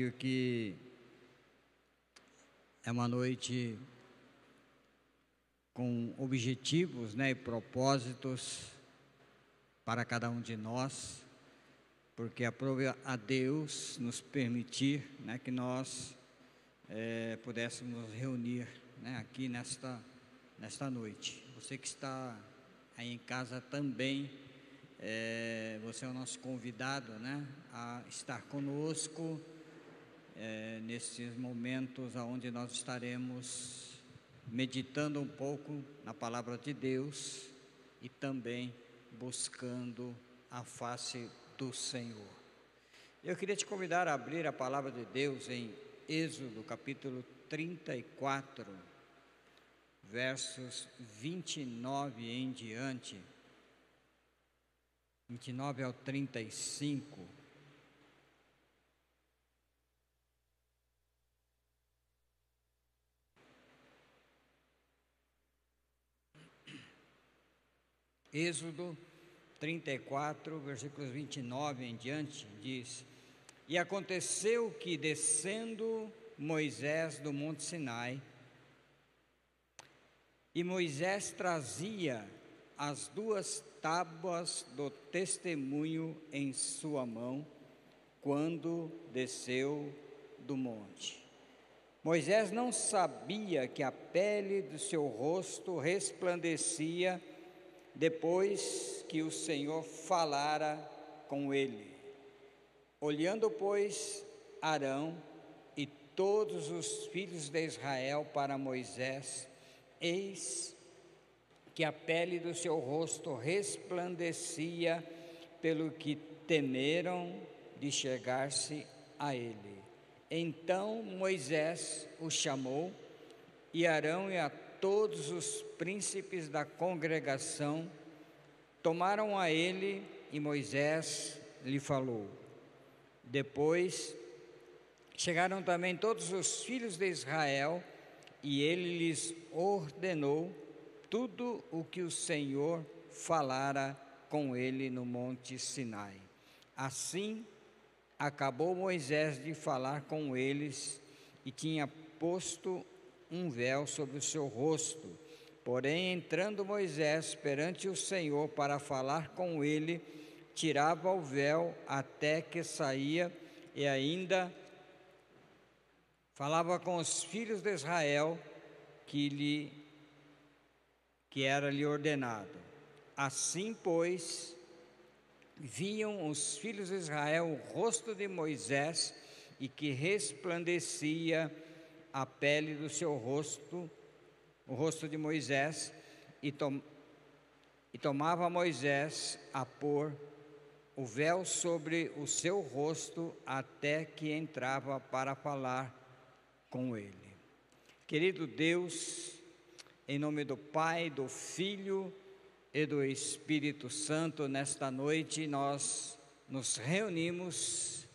Que é uma noite com objetivos né, e propósitos para cada um de nós, porque aprove a Deus nos permitir né, que nós é, pudéssemos reunir né, aqui nesta, nesta noite. Você que está aí em casa também, é, você é o nosso convidado né, a estar conosco é, nesses momentos onde nós estaremos meditando um pouco na palavra de Deus e também buscando a face do Senhor. Eu queria te convidar a abrir a palavra de Deus em Êxodo capítulo 34, versos 29 em diante, 29 ao 35. Êxodo 34, versículos 29 em diante, diz: E aconteceu que, descendo Moisés do Monte Sinai, e Moisés trazia as duas tábuas do testemunho em sua mão, quando desceu do monte. Moisés não sabia que a pele do seu rosto resplandecia depois que o Senhor falara com ele. Olhando, pois, Arão e todos os filhos de Israel para Moisés, eis que a pele do seu rosto resplandecia, pelo que temeram de chegar-se a ele. Então Moisés o chamou, e Arão e a todos os príncipes da congregação tomaram a ele e Moisés lhe falou. Depois chegaram também todos os filhos de Israel e ele lhes ordenou tudo o que o Senhor falara com ele no monte Sinai. Assim acabou Moisés de falar com eles e tinha posto um véu sobre o seu rosto. Porém, entrando Moisés perante o Senhor para falar com ele, tirava o véu até que saía e ainda falava com os filhos de Israel que lhe que era lhe ordenado. Assim, pois, viam os filhos de Israel o rosto de Moisés e que resplandecia a pele do seu rosto, o rosto de Moisés, e, tom, e tomava Moisés a pôr o véu sobre o seu rosto até que entrava para falar com ele. Querido Deus, em nome do Pai, do Filho e do Espírito Santo, nesta noite nós nos reunimos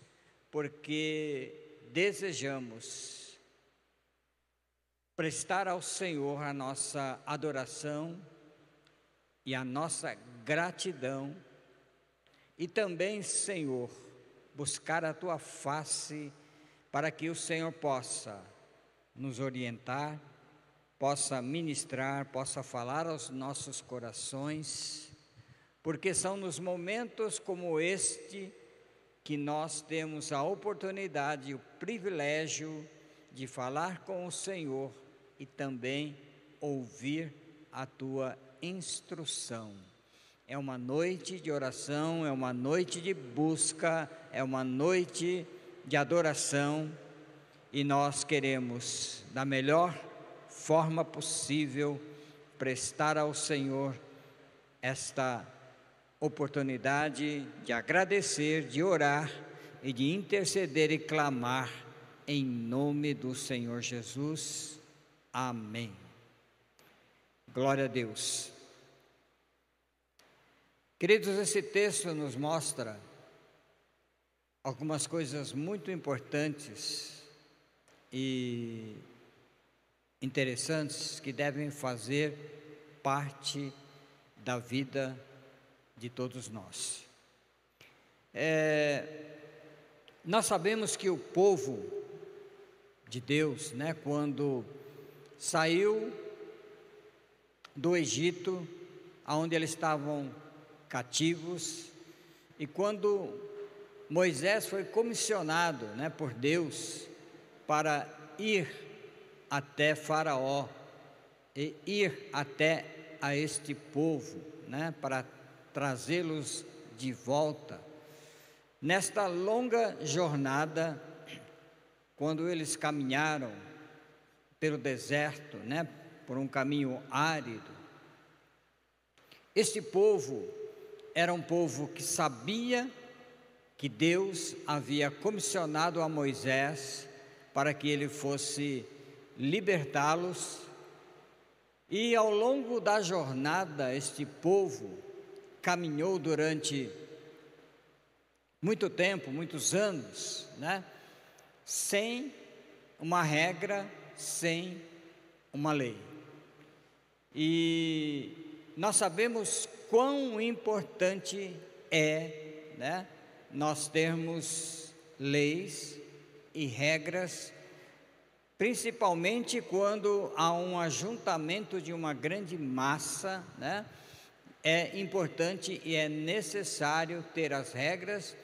porque desejamos prestar ao Senhor a nossa adoração e a nossa gratidão, e também, Senhor, buscar a tua face para que o Senhor possa nos orientar, possa ministrar, possa falar aos nossos corações, porque são nos momentos como este que nós temos a oportunidade o privilégio de falar com o Senhor e também ouvir a tua instrução. É uma noite de oração, é uma noite de busca, é uma noite de adoração e nós queremos, da melhor forma possível, prestar ao Senhor esta oportunidade de agradecer, de orar e de interceder e clamar em nome do Senhor Jesus. Amém. Glória a Deus. Queridos, esse texto nos mostra algumas coisas muito importantes e interessantes que devem fazer parte da vida de todos nós. É, Nós sabemos que o povo de Deus, né, quando saiu do Egito, aonde eles estavam cativos, e quando Moisés foi comissionado, né, por Deus para ir até Faraó e ir até a este povo, né, para trazê-los de volta. Nesta longa jornada, quando eles caminharam pelo deserto, né, por um caminho árido, este povo era um povo que sabia que Deus havia comissionado a Moisés para que ele fosse libertá-los. E ao longo da jornada, este povo caminhou durante muito tempo, muitos anos, né? Sem uma regra, sem uma lei. E nós sabemos quão importante é, né? Nós termos leis e regras, principalmente quando há um ajuntamento de uma grande massa, né? é importante e é necessário ter as regras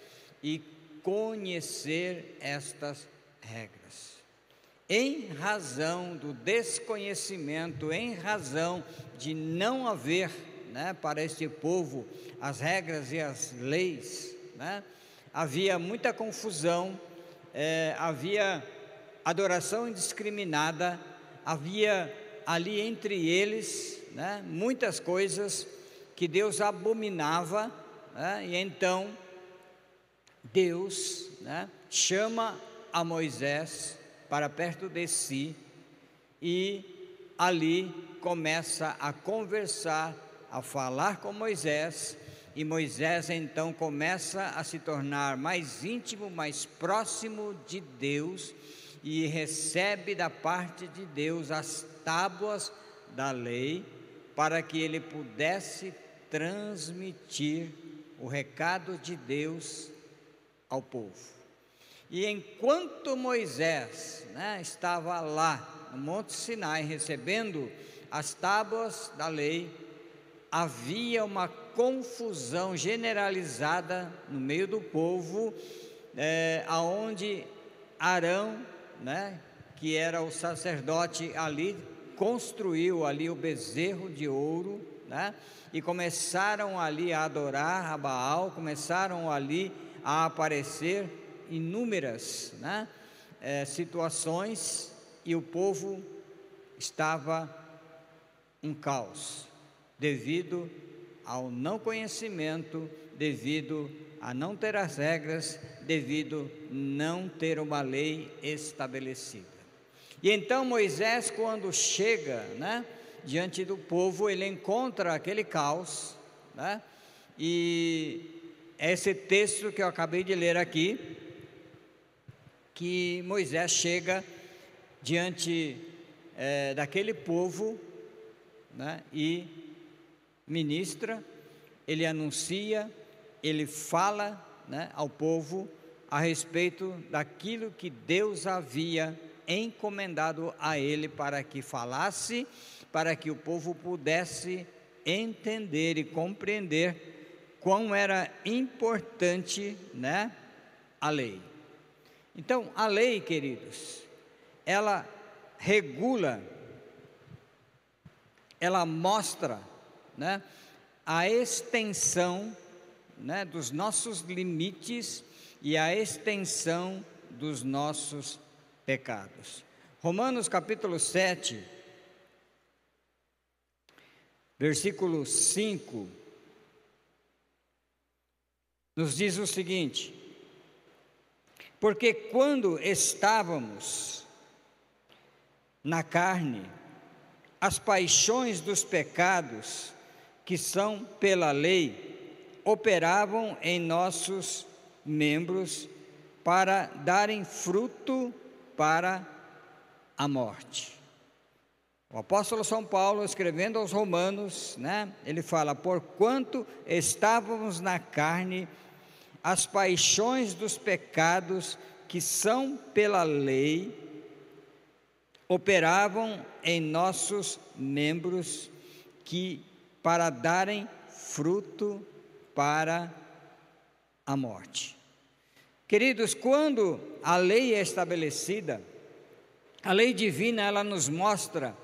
e conhecer estas regras. Em razão do desconhecimento, em razão de não haver né, para este povo as regras e as leis, né, havia muita confusão, é, havia adoração indiscriminada, havia ali entre eles né, muitas coisas que Deus abominava, né? e então Deus né, chama a Moisés para perto de si e ali começa a conversar, a falar com Moisés, e Moisés então começa a se tornar mais íntimo, mais próximo de Deus e recebe da parte de Deus as tábuas da lei para que ele pudesse transmitir o recado de Deus ao povo. E enquanto Moisés né, estava lá no Monte Sinai recebendo as tábuas da lei, havia uma confusão generalizada no meio do povo, é, aonde Arão, né, que era o sacerdote ali, construiu ali o bezerro de ouro, né? e começaram ali a adorar a Baal, começaram ali a aparecer inúmeras né, é, situações e o povo estava um caos, devido ao não conhecimento, devido a não ter as regras, devido não ter uma lei estabelecida. E então Moisés, quando chega, né, diante do povo, ele encontra aquele caos, né? E esse texto que eu acabei de ler aqui, que Moisés chega diante é, daquele povo, né? E ministra, ele anuncia, ele fala, né, ao povo a respeito daquilo que Deus havia encomendado a ele para que falasse para que o povo pudesse entender e compreender quão era importante, né, a lei. Então, a lei, queridos, ela regula, ela mostra, né, a extensão, né, dos nossos limites e a extensão dos nossos pecados. Romanos capítulo 7, versículo 5, nos diz o seguinte: Porque quando estávamos na carne, as paixões dos pecados, que são pela lei, operavam em nossos membros para darem fruto para a morte. O apóstolo São Paulo, escrevendo aos Romanos, né, ele fala: Porquanto estávamos na carne, as paixões dos pecados que são pela lei operavam em nossos membros que para darem fruto para a morte. Queridos, quando a lei é estabelecida, a lei divina ela nos mostra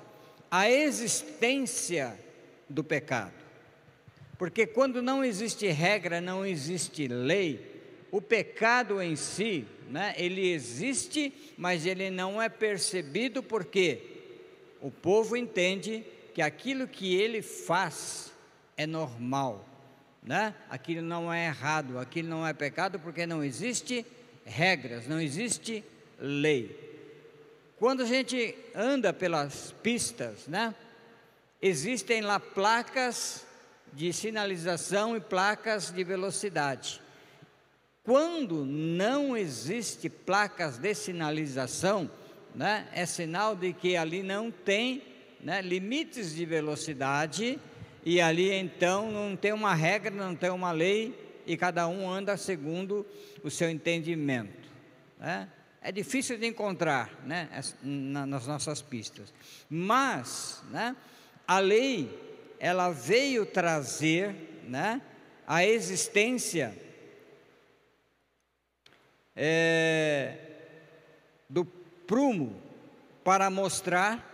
a existência do pecado. Porque quando não existe regra, não existe lei, o pecado em si, né, ele existe, mas ele não é percebido porque o povo entende que aquilo que ele faz é normal né? Aquilo não é errado, aquilo não é pecado porque não existe regras, não existe lei. Quando a gente anda pelas pistas, né? Existem lá placas de sinalização e placas de velocidade. Quando não existe placas de sinalização, né, é sinal de que ali não tem né, limites de velocidade e ali então não tem uma regra, não tem uma lei, e cada um anda segundo o seu entendimento. Né? É difícil de encontrar né, nas nossas pistas. Mas né, a lei, ela veio trazer né, a existência é, do prumo para mostrar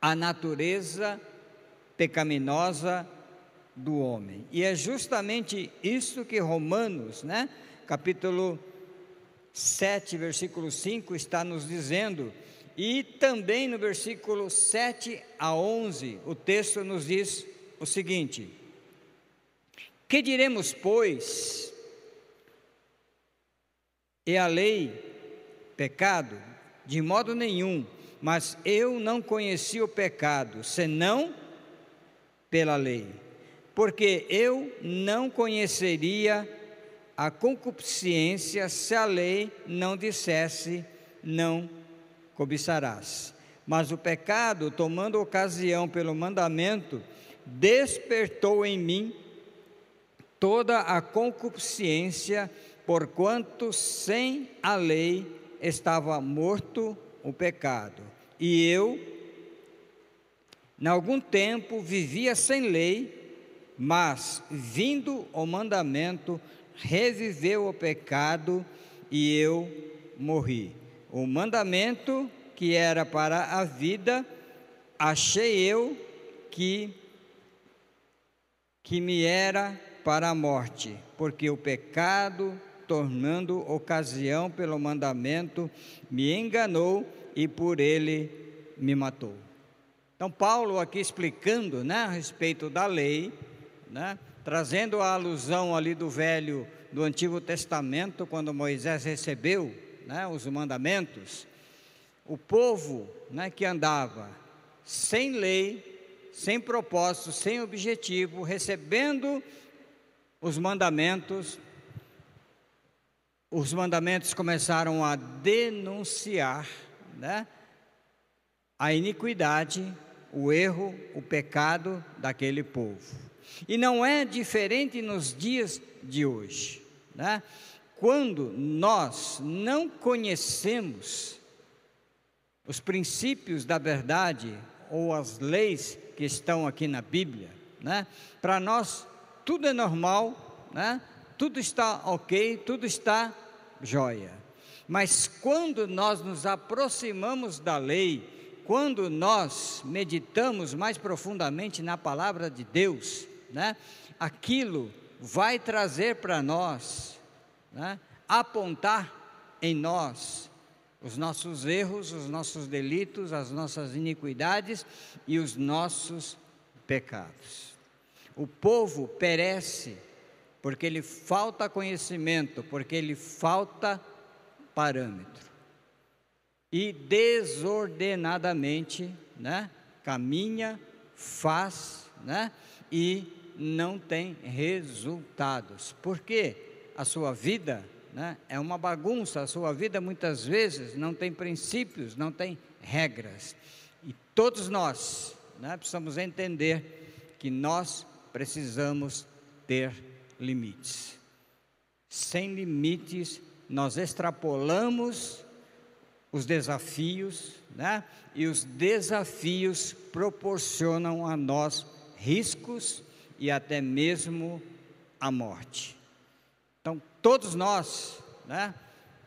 a natureza pecaminosa do homem. E é justamente isso que Romanos, né, capítulo 7, versículo 5 está nos dizendo. E também no versículo 7 a 11, o texto nos diz o seguinte: Que diremos, pois? É a lei pecado? De modo nenhum, mas eu não conheci o pecado, senão pela lei, porque eu não conheceria a concupiscência se a lei não dissesse não cobiçarás. Mas o pecado, tomando ocasião pelo mandamento, despertou em mim toda a concupiscência, porquanto sem a lei estava morto o pecado. E eu em algum tempo vivia sem lei, mas, vindo o mandamento, reviveu o pecado e eu morri. O mandamento que era para a vida, achei eu que que me era para a morte, porque o pecado, tornando ocasião pelo mandamento, me enganou e por ele me matou. Então, Paulo aqui explicando né, a respeito da lei, né, trazendo a alusão ali do velho, do Antigo Testamento, quando Moisés recebeu né, os mandamentos, o povo né, que andava sem lei, sem propósito, sem objetivo, recebendo os mandamentos, os mandamentos começaram a denunciar né, a iniquidade o erro, o pecado daquele povo. E não é diferente nos dias de hoje, né? Quando nós não conhecemos os princípios da verdade ou as leis que estão aqui na Bíblia, né? Para nós tudo é normal, né? Tudo está ok, tudo está jóia. Mas quando nós nos aproximamos da lei, quando nós meditamos mais profundamente na palavra de Deus, né, aquilo vai trazer para nós, né, apontar em nós os nossos erros, os nossos delitos, as nossas iniquidades e os nossos pecados. O povo perece porque lhe falta conhecimento, porque lhe falta parâmetro e desordenadamente, né, caminha, faz, né, e não tem resultados. Porque a sua vida, né, é uma bagunça, a sua vida muitas vezes não tem princípios, não tem regras. E todos nós, né, precisamos entender que nós precisamos ter limites. sem limites, nós extrapolamos os desafios, né? E os desafios proporcionam a nós riscos e até mesmo a morte. Todos nós, né,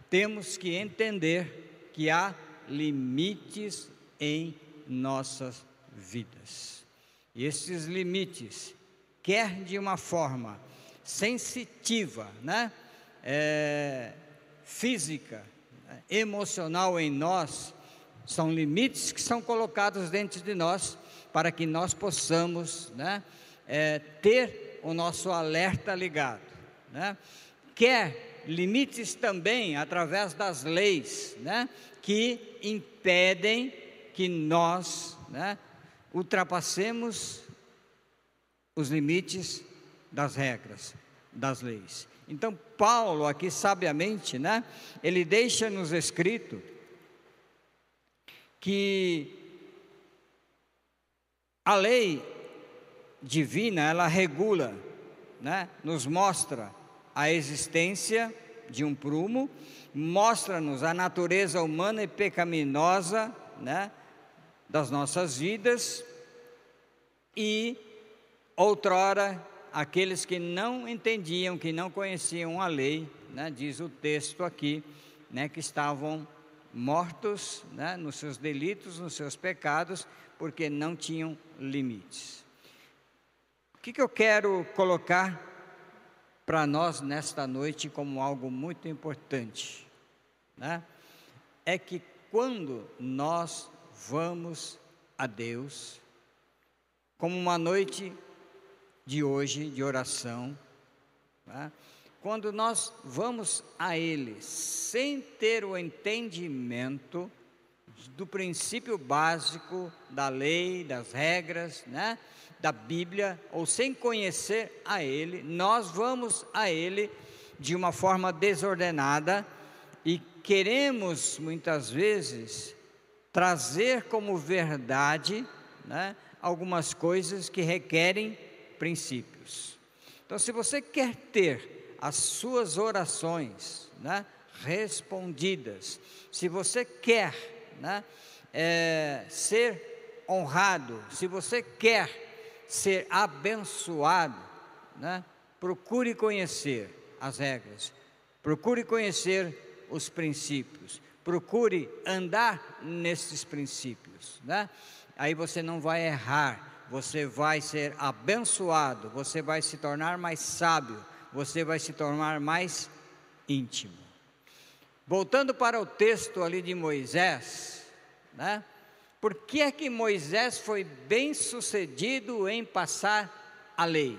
temos que entender que há limites em nossas vidas. E esses limites, quer de uma forma sensitiva, né, é, física, emocional em nós, são limites que são colocados dentro de nós para que nós possamos né, é, ter o nosso alerta ligado. Né? Quer limites também através das leis né, que impedem que nós né, ultrapassemos os limites das regras, das leis. Então, Paulo, aqui sabiamente, né, ele deixa nos escrito que a lei divina, ela regula, né, nos mostra a existência de um prumo, mostra-nos a natureza humana e pecaminosa, né, das nossas vidas e outrora aqueles que não entendiam, que não conheciam a lei, né, diz o texto aqui, né, que estavam mortos né, nos seus delitos, nos seus pecados, porque não tinham limites. O que, que eu quero colocar para nós nesta noite como algo muito importante? Né? É que quando nós vamos a Deus, como uma noite de hoje, de oração, né? quando nós vamos a Ele sem ter o entendimento do princípio básico da lei, das regras, né? Da Bíblia, ou sem conhecer a Ele, nós vamos a Ele de uma forma desordenada e queremos muitas vezes trazer como verdade né, algumas coisas que requerem princípios. Então, se você quer ter as suas orações né, respondidas, se você quer né, é, ser honrado, se você quer ser abençoado, né, procure conhecer as regras, procure conhecer os princípios, procure andar nesses princípios, né? Aí você não vai errar, você vai ser abençoado, você vai se tornar mais sábio, você vai se tornar mais íntimo. Voltando para o texto ali de Moisés, né? Por que é que Moisés foi bem sucedido em passar a lei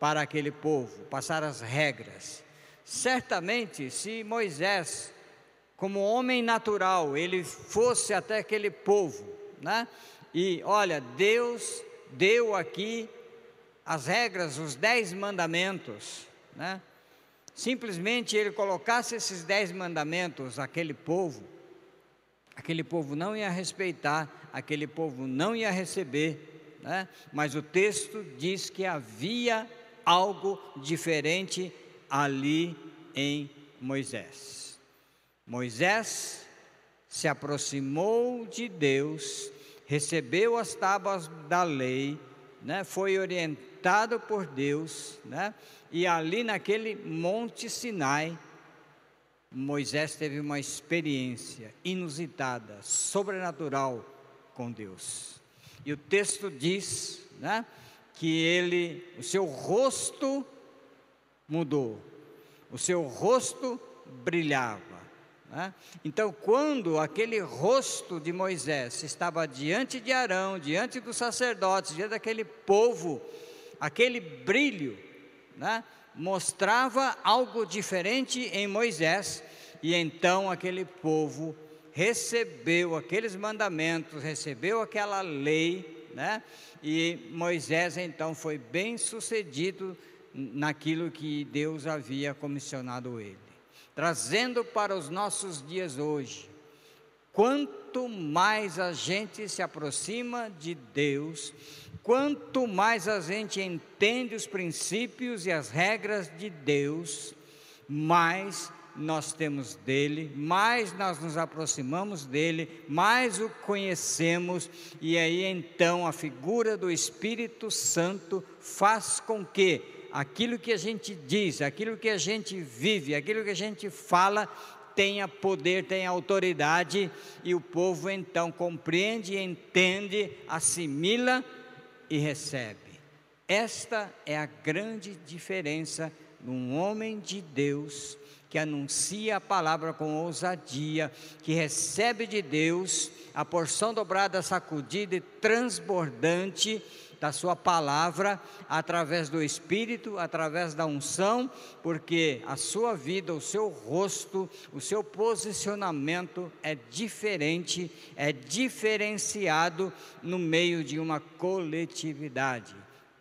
para aquele povo, passar as regras? Certamente, se Moisés como homem natural, ele fosse até aquele povo, né? E olha, Deus deu aqui as regras, os dez mandamentos, né? Simplesmente ele colocasse esses dez mandamentos àquele povo, aquele povo não ia respeitar, aquele povo não ia receber, né? Mas o texto diz que havia algo diferente ali em Moisés. Moisés se aproximou de Deus, recebeu as tábuas da lei, né, foi orientado por Deus, né, e ali naquele Monte Sinai, Moisés teve uma experiência inusitada, sobrenatural com Deus. E o texto diz, né, que ele, o seu rosto mudou, o seu rosto brilhava. Né? Então, quando aquele rosto de Moisés estava diante de Arão, diante dos sacerdotes, diante daquele povo, aquele brilho, né? Mostrava algo diferente em Moisés, e então aquele povo recebeu aqueles mandamentos, recebeu aquela lei, né? e Moisés então foi bem sucedido naquilo que Deus havia comissionado ele trazendo para os nossos dias hoje. Quanto mais a gente se aproxima de Deus, quanto mais a gente entende os princípios e as regras de Deus, mais nós temos dele, mais nós nos aproximamos dele, mais o conhecemos, e aí então a figura do Espírito Santo faz com que aquilo que a gente diz, aquilo que a gente vive, aquilo que a gente fala, tenha poder, tenha autoridade, e o povo então compreende, entende, assimila e recebe. Esta é a grande diferença num homem de Deus que anuncia a palavra com ousadia, que recebe de Deus a porção dobrada, sacudida e transbordante da sua palavra através do Espírito, através da unção, porque a sua vida, o seu rosto, o seu posicionamento é diferente, é diferenciado no meio de uma coletividade.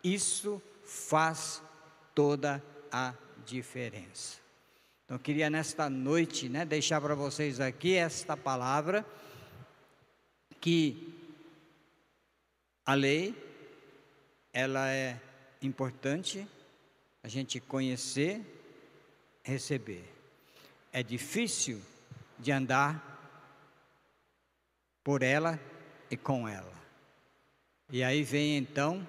Isso faz toda a diferença. Então, eu queria nesta noite, né, deixar para vocês aqui esta palavra que a lei ela é importante a gente conhecer, receber. É difícil de andar por ela e com ela. E aí vem então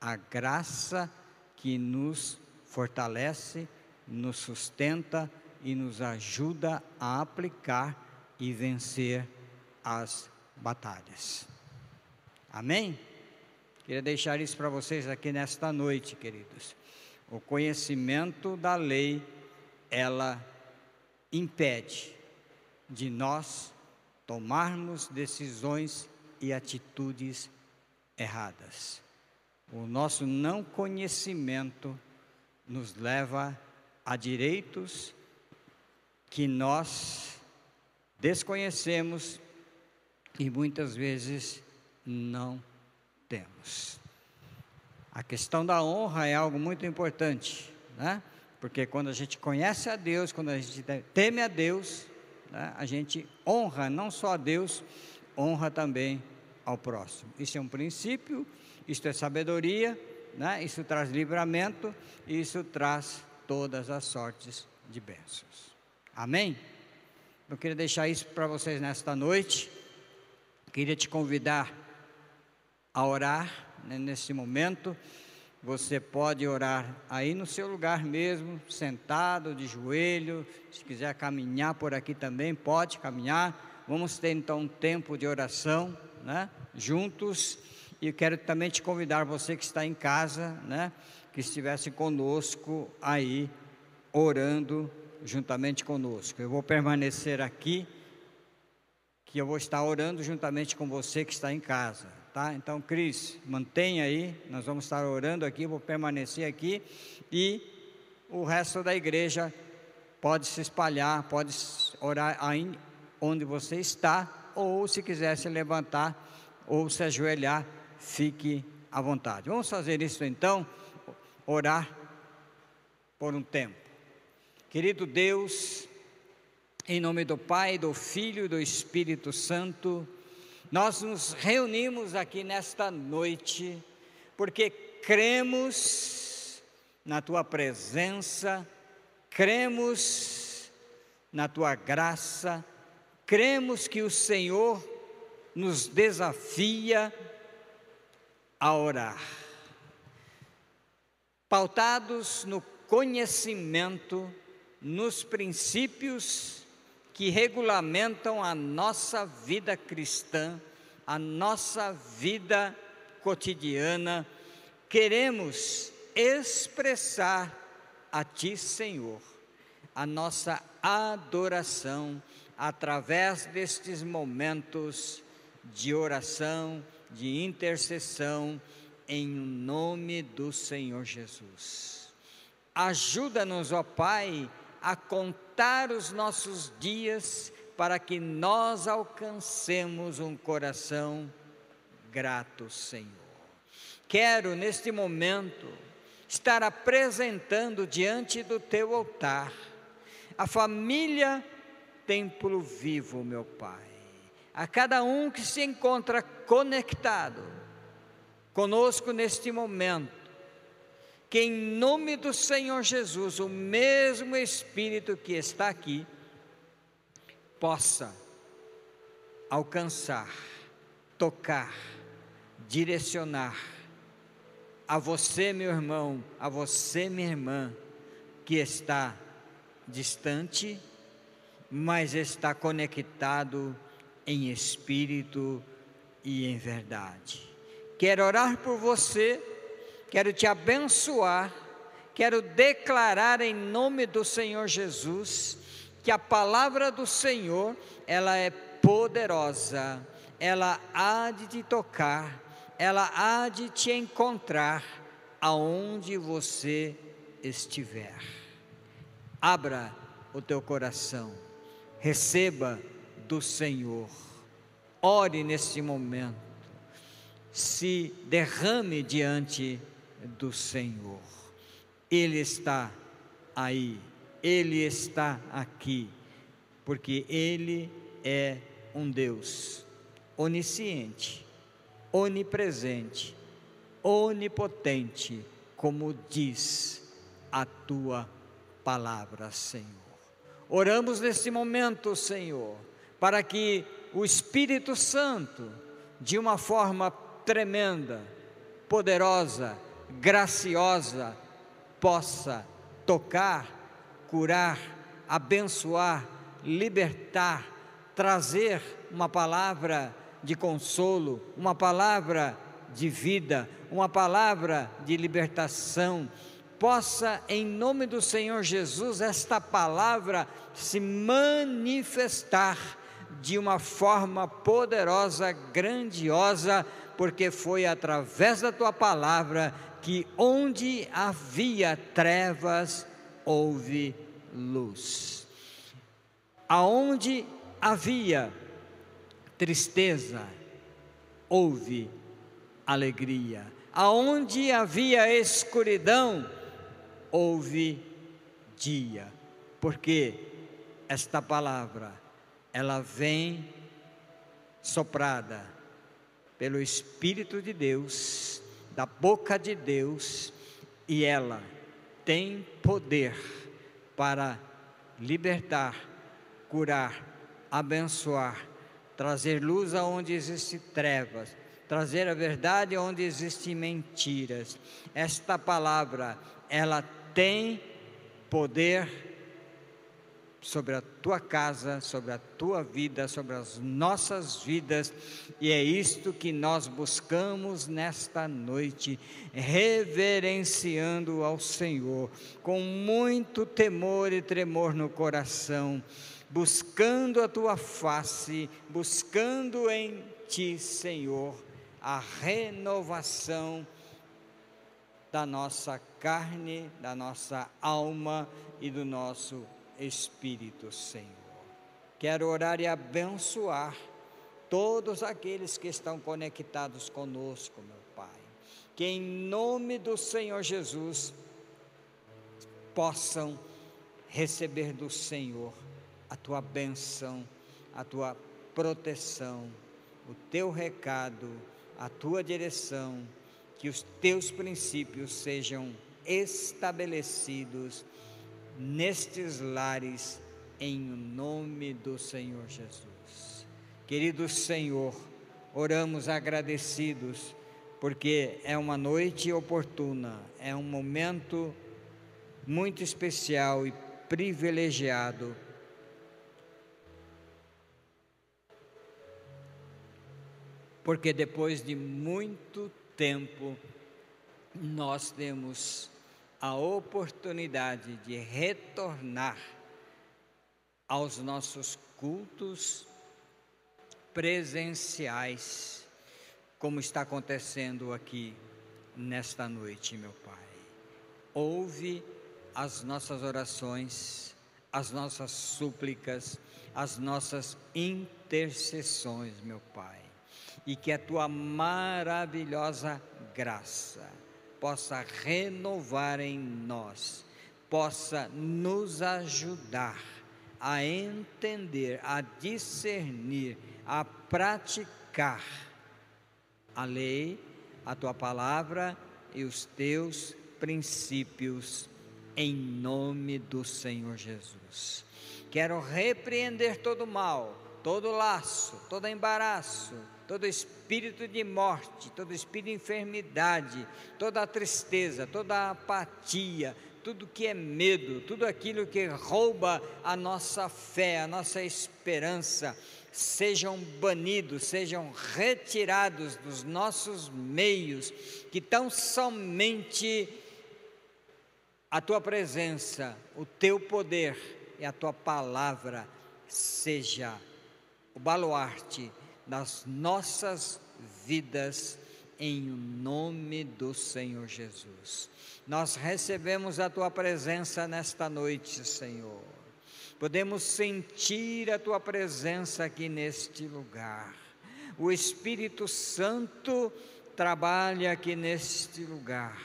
a graça que nos fortalece nos sustenta e nos ajuda a aplicar e vencer as batalhas. Amém? Queria deixar isso para vocês aqui nesta noite, queridos. O conhecimento da lei, ela impede de nós tomarmos decisões e atitudes erradas. O nosso não conhecimento nos leva a direitos que nós desconhecemos e muitas vezes não temos. A questão da honra é algo muito importante, né? Porque quando a gente conhece a Deus, quando a gente teme a Deus, né? a gente honra não só a Deus, honra também ao próximo. Isso é um princípio, isso é sabedoria, né? isso traz livramento, isso traz todas as sortes de bênçãos. Amém? Eu queria deixar isso para vocês nesta noite. Queria te convidar a orar né, nesse momento. Você pode orar aí no seu lugar mesmo, sentado, de joelho. Se quiser caminhar por aqui também, pode caminhar. Vamos ter então um tempo de oração, né? Juntos. E quero também te convidar, você que está em casa, né? que estivesse conosco aí, orando juntamente conosco. Eu vou permanecer aqui, que eu vou estar orando juntamente com você que está em casa, tá? Então, Cris, mantenha aí, nós vamos estar orando aqui, vou permanecer aqui e o resto da igreja pode se espalhar, pode orar aí onde você está, ou se quiser se levantar ou se ajoelhar, fique à vontade. Vamos fazer isso então orar por um tempo. Querido Deus, em nome do Pai, do Filho e do Espírito Santo, nós nos reunimos aqui nesta noite porque cremos na tua presença, cremos na tua graça, cremos que o Senhor nos desafia a orar. Pautados no conhecimento, nos princípios que regulamentam a nossa vida cristã, a nossa vida cotidiana, queremos expressar a Ti, Senhor, a nossa adoração através destes momentos de oração, de intercessão, em nome do Senhor Jesus. Ajuda-nos, ó Pai, a contar os nossos dias para que nós alcancemos um coração grato, Senhor. Quero neste momento estar apresentando diante do teu altar a família Templo Vivo, meu Pai. A cada um que se encontra conectado conosco neste momento. Que em nome do Senhor Jesus, o mesmo Espírito que está aqui, possa alcançar, tocar, direcionar a você, meu irmão, a você, minha irmã, que está distante, mas está conectado em espírito e em verdade. Quero orar por você, quero te abençoar, quero declarar em nome do Senhor Jesus que a palavra do Senhor, ela é poderosa, ela há de te tocar, ela há de te encontrar aonde você estiver. Abra o teu coração, receba do Senhor. Ore neste momento, se derrame diante do Senhor. Ele está aí, Ele está aqui, porque Ele é um Deus onisciente, onipresente, onipotente, como diz a tua palavra, Senhor. Oramos neste momento, Senhor, para que o Espírito Santo, de uma forma tremenda, poderosa, graciosa, possa tocar, curar, abençoar, libertar, trazer uma palavra de consolo, uma palavra de vida, uma palavra de libertação. Possa, em nome do Senhor Jesus, esta palavra se manifestar de uma forma poderosa, grandiosa, porque foi através da tua palavra que onde havia trevas houve luz. Aonde havia tristeza houve alegria. Aonde havia escuridão houve dia. Porque esta palavra ela vem soprada pelo Espírito de Deus, da boca de Deus, e ela tem poder para libertar, curar, abençoar, trazer luz aonde existe trevas, trazer a verdade onde existem mentiras. Esta palavra, ela tem poder sobre a tua casa, sobre a tua vida, sobre as nossas vidas, e é isto que nós buscamos nesta noite, reverenciando ao Senhor, com muito temor e tremor no coração, buscando a tua face, buscando em ti, Senhor, a renovação da nossa carne, da nossa alma e do nosso Espírito Senhor. Quero orar e abençoar todos aqueles que estão conectados conosco, meu Pai. Que em nome do Senhor Jesus possam receber do Senhor a tua benção, a tua proteção, o teu recado, a tua direção, que os teus princípios sejam estabelecidos nestes lares, em nome do Senhor Jesus. Querido Senhor, oramos agradecidos, porque é uma noite oportuna, é um momento muito especial e privilegiado. Porque depois de muito tempo, nós temos a oportunidade de retornar aos nossos cultos presenciais, como está acontecendo aqui nesta noite, meu Pai. Ouve as nossas orações, as nossas súplicas, as nossas intercessões, meu Pai, e que a tua maravilhosa graça possa renovar em nós, possa nos ajudar a entender, a discernir, a praticar a lei, a tua palavra e os teus princípios, em nome do Senhor Jesus. Quero repreender todo mal, todo laço, todo embaraço, todo espírito de morte, todo espírito de enfermidade, toda a tristeza, toda a apatia, tudo que é medo, tudo aquilo que rouba a nossa fé, a nossa esperança, sejam banidos, sejam retirados dos nossos meios, que tão somente a tua presença, o teu poder e a tua palavra seja o baluarte das nossas vidas, em nome do Senhor Jesus. Nós recebemos a tua presença nesta noite, Senhor. Podemos sentir a tua presença aqui neste lugar. O Espírito Santo trabalha aqui neste lugar,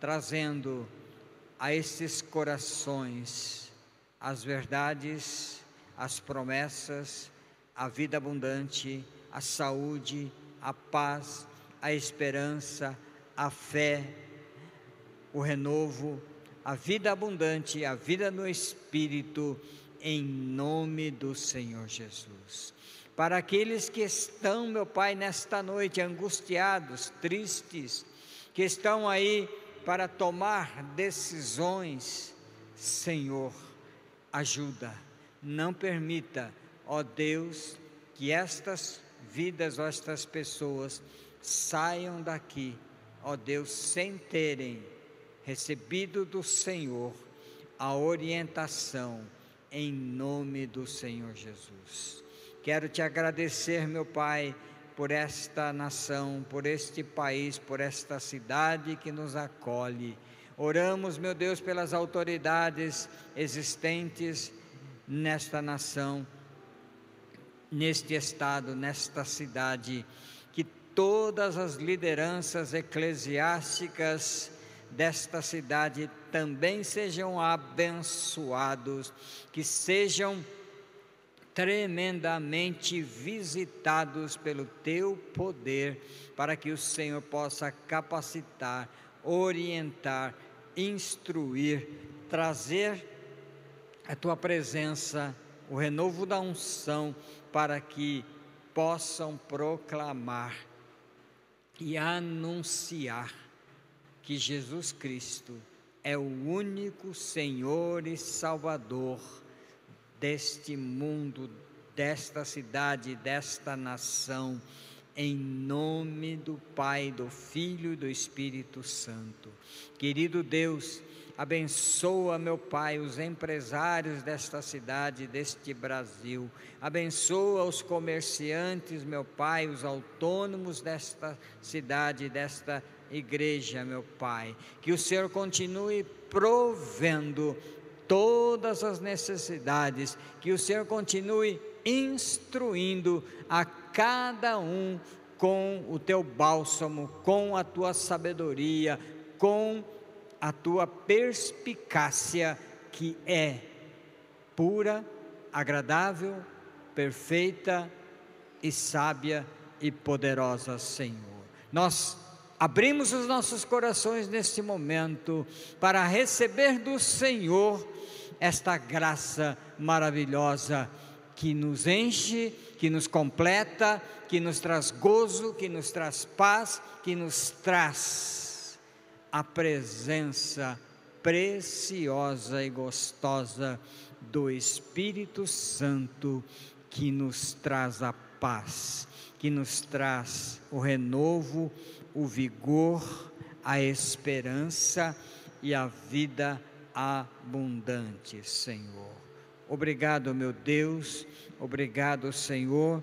trazendo a esses corações as verdades, as promessas, a vida abundante, a saúde, a paz, a esperança, a fé, o renovo, a vida abundante, a vida no Espírito, em nome do Senhor Jesus. Para aqueles que estão, meu Pai, nesta noite angustiados, tristes, que estão aí para tomar decisões, Senhor, ajuda, não permita, ó Deus, que estas vidas, ó estas pessoas saiam daqui, ó Deus, sem terem recebido do Senhor a orientação em nome do Senhor Jesus. Quero te agradecer, meu Pai, por esta nação, por este país, por esta cidade que nos acolhe. Oramos, meu Deus, pelas autoridades existentes nesta nação, neste estado, nesta cidade, que todas as lideranças eclesiásticas desta cidade também sejam abençoados, que sejam tremendamente visitados pelo teu poder, para que o Senhor possa capacitar, orientar, instruir, trazer a tua presença, o renovo da unção, para que possam proclamar e anunciar que Jesus Cristo é o único Senhor e Salvador deste mundo, desta cidade, desta nação, em nome do Pai, do Filho e do Espírito Santo. Querido Deus, Abençoa, meu Pai, os empresários desta cidade, deste Brasil. Abençoa os comerciantes, meu Pai, os autônomos desta cidade, desta igreja, meu Pai. Que o Senhor continue provendo todas as necessidades, que o Senhor continue instruindo a cada um com o teu bálsamo, com a tua sabedoria, com a tua perspicácia, que é pura, agradável, perfeita e sábia e poderosa, Senhor. Nós abrimos os nossos corações neste momento para receber do Senhor esta graça maravilhosa que nos enche, que nos completa, que nos traz gozo, que nos traz paz, que nos traz a presença preciosa e gostosa do Espírito Santo que nos traz a paz, que nos traz o renovo, o vigor, a esperança e a vida abundante, Senhor. Obrigado, meu Deus, obrigado, Senhor,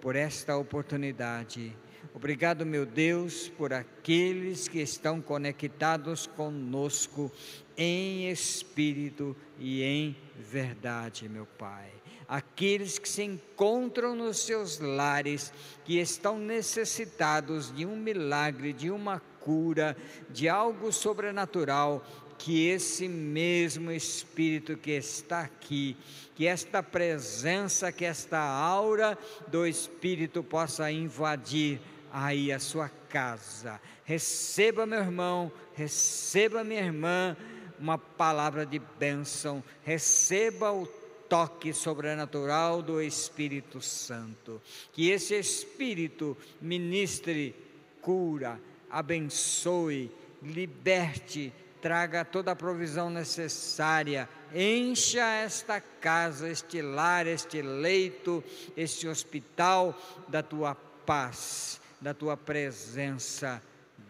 por esta oportunidade Obrigado, meu Deus, por aqueles que estão conectados conosco em espírito e em verdade, meu Pai. Aqueles que se encontram nos seus lares, que estão necessitados de um milagre, de uma cura, de algo sobrenatural, que esse mesmo Espírito que está aqui, que esta presença, que esta aura do Espírito possa invadir aí a sua casa. Receba, meu irmão, receba, minha irmã, uma palavra de bênção, receba o toque sobrenatural do Espírito Santo. Que esse Espírito ministre cura, abençoe, liberte, traga toda a provisão necessária, encha esta casa, este lar, este leito, este hospital da tua paz, da tua presença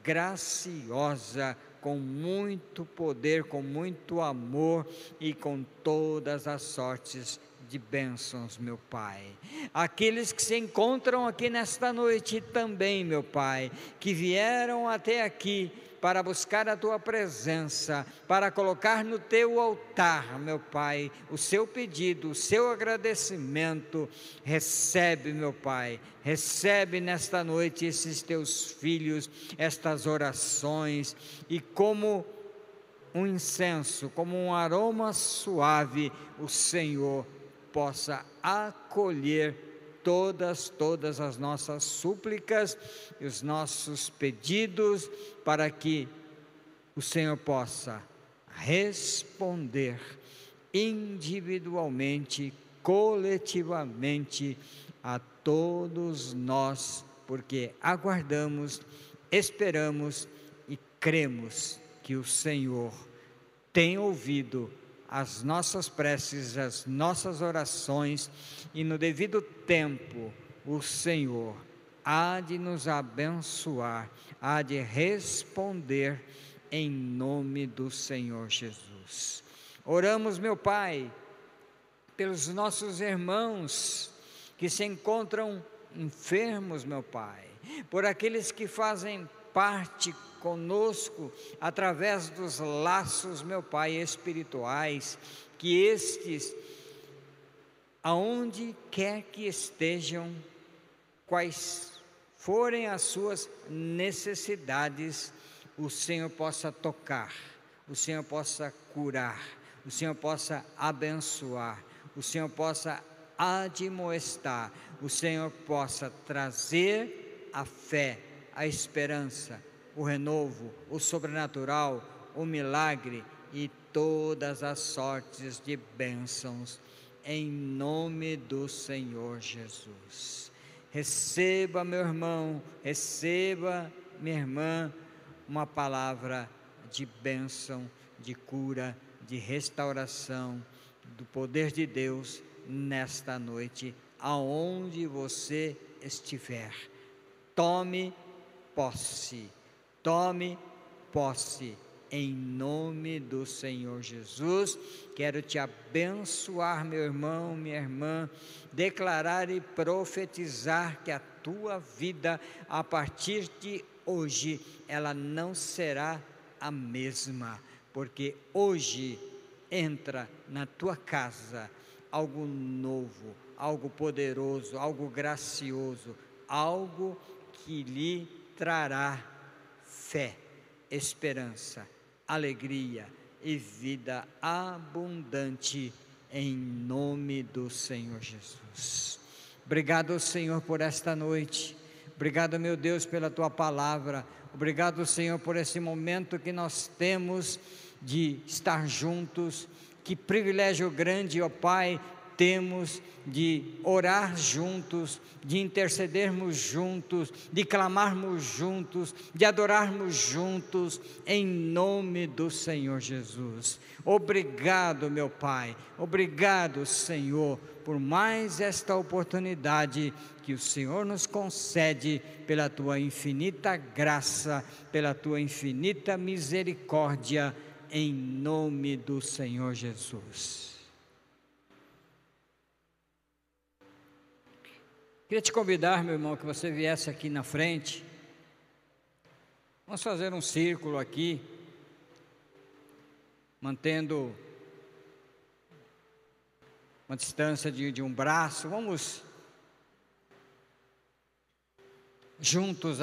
graciosa, com muito poder, com muito amor e com todas as sortes de bênçãos, meu Pai. Aqueles que se encontram aqui nesta noite também, meu Pai, que vieram até aqui para buscar a tua presença, para colocar no teu altar, meu Pai, o seu pedido, o seu agradecimento. Recebe, meu Pai, recebe nesta noite esses teus filhos, estas orações, e como um incenso, como um aroma suave, o Senhor possa acolher todas, todas as nossas súplicas e os nossos pedidos, para que o Senhor possa responder individualmente, coletivamente a todos nós, porque aguardamos, esperamos e cremos que o Senhor tem ouvido as nossas preces, as nossas orações, e no devido tempo, o Senhor há de nos abençoar, há de responder em nome do Senhor Jesus. Oramos, meu Pai, pelos nossos irmãos que se encontram enfermos, meu Pai, por aqueles que fazem parte conosco através dos laços, meu Pai, espirituais, que estes, aonde quer que estejam, quais forem as suas necessidades, o Senhor possa tocar, o Senhor possa curar, o Senhor possa abençoar, o Senhor possa admoestar, o Senhor possa trazer a fé, a esperança, o renovo, o sobrenatural, o milagre e todas as sortes de bênçãos, em nome do Senhor Jesus. Receba, meu irmão, receba, minha irmã, uma palavra de bênção, de cura, de restauração, do poder de Deus nesta noite, aonde você estiver. Tome posse Tome posse em nome do Senhor Jesus. Quero te abençoar, meu irmão, minha irmã, declarar e profetizar que a tua vida, a partir de hoje, ela não será a mesma, porque hoje entra na tua casa algo novo, algo poderoso, algo gracioso, algo que lhe trará fé, esperança, alegria e vida abundante em nome do Senhor Jesus. Obrigado, Senhor, por esta noite. Obrigado, meu Deus, pela tua palavra. Obrigado, Senhor, por esse momento que nós temos de estar juntos. Que privilégio grande, ó Pai, temos de orar juntos, de intercedermos juntos, de clamarmos juntos, de adorarmos juntos, em nome do Senhor Jesus. Obrigado, meu Pai, obrigado, Senhor, por mais esta oportunidade que o Senhor nos concede pela tua infinita graça, pela tua infinita misericórdia, em nome do Senhor Jesus. Queria te convidar, meu irmão, que você viesse aqui na frente. Vamos fazer um círculo aqui, mantendo uma distância de, de um braço. Vamos juntos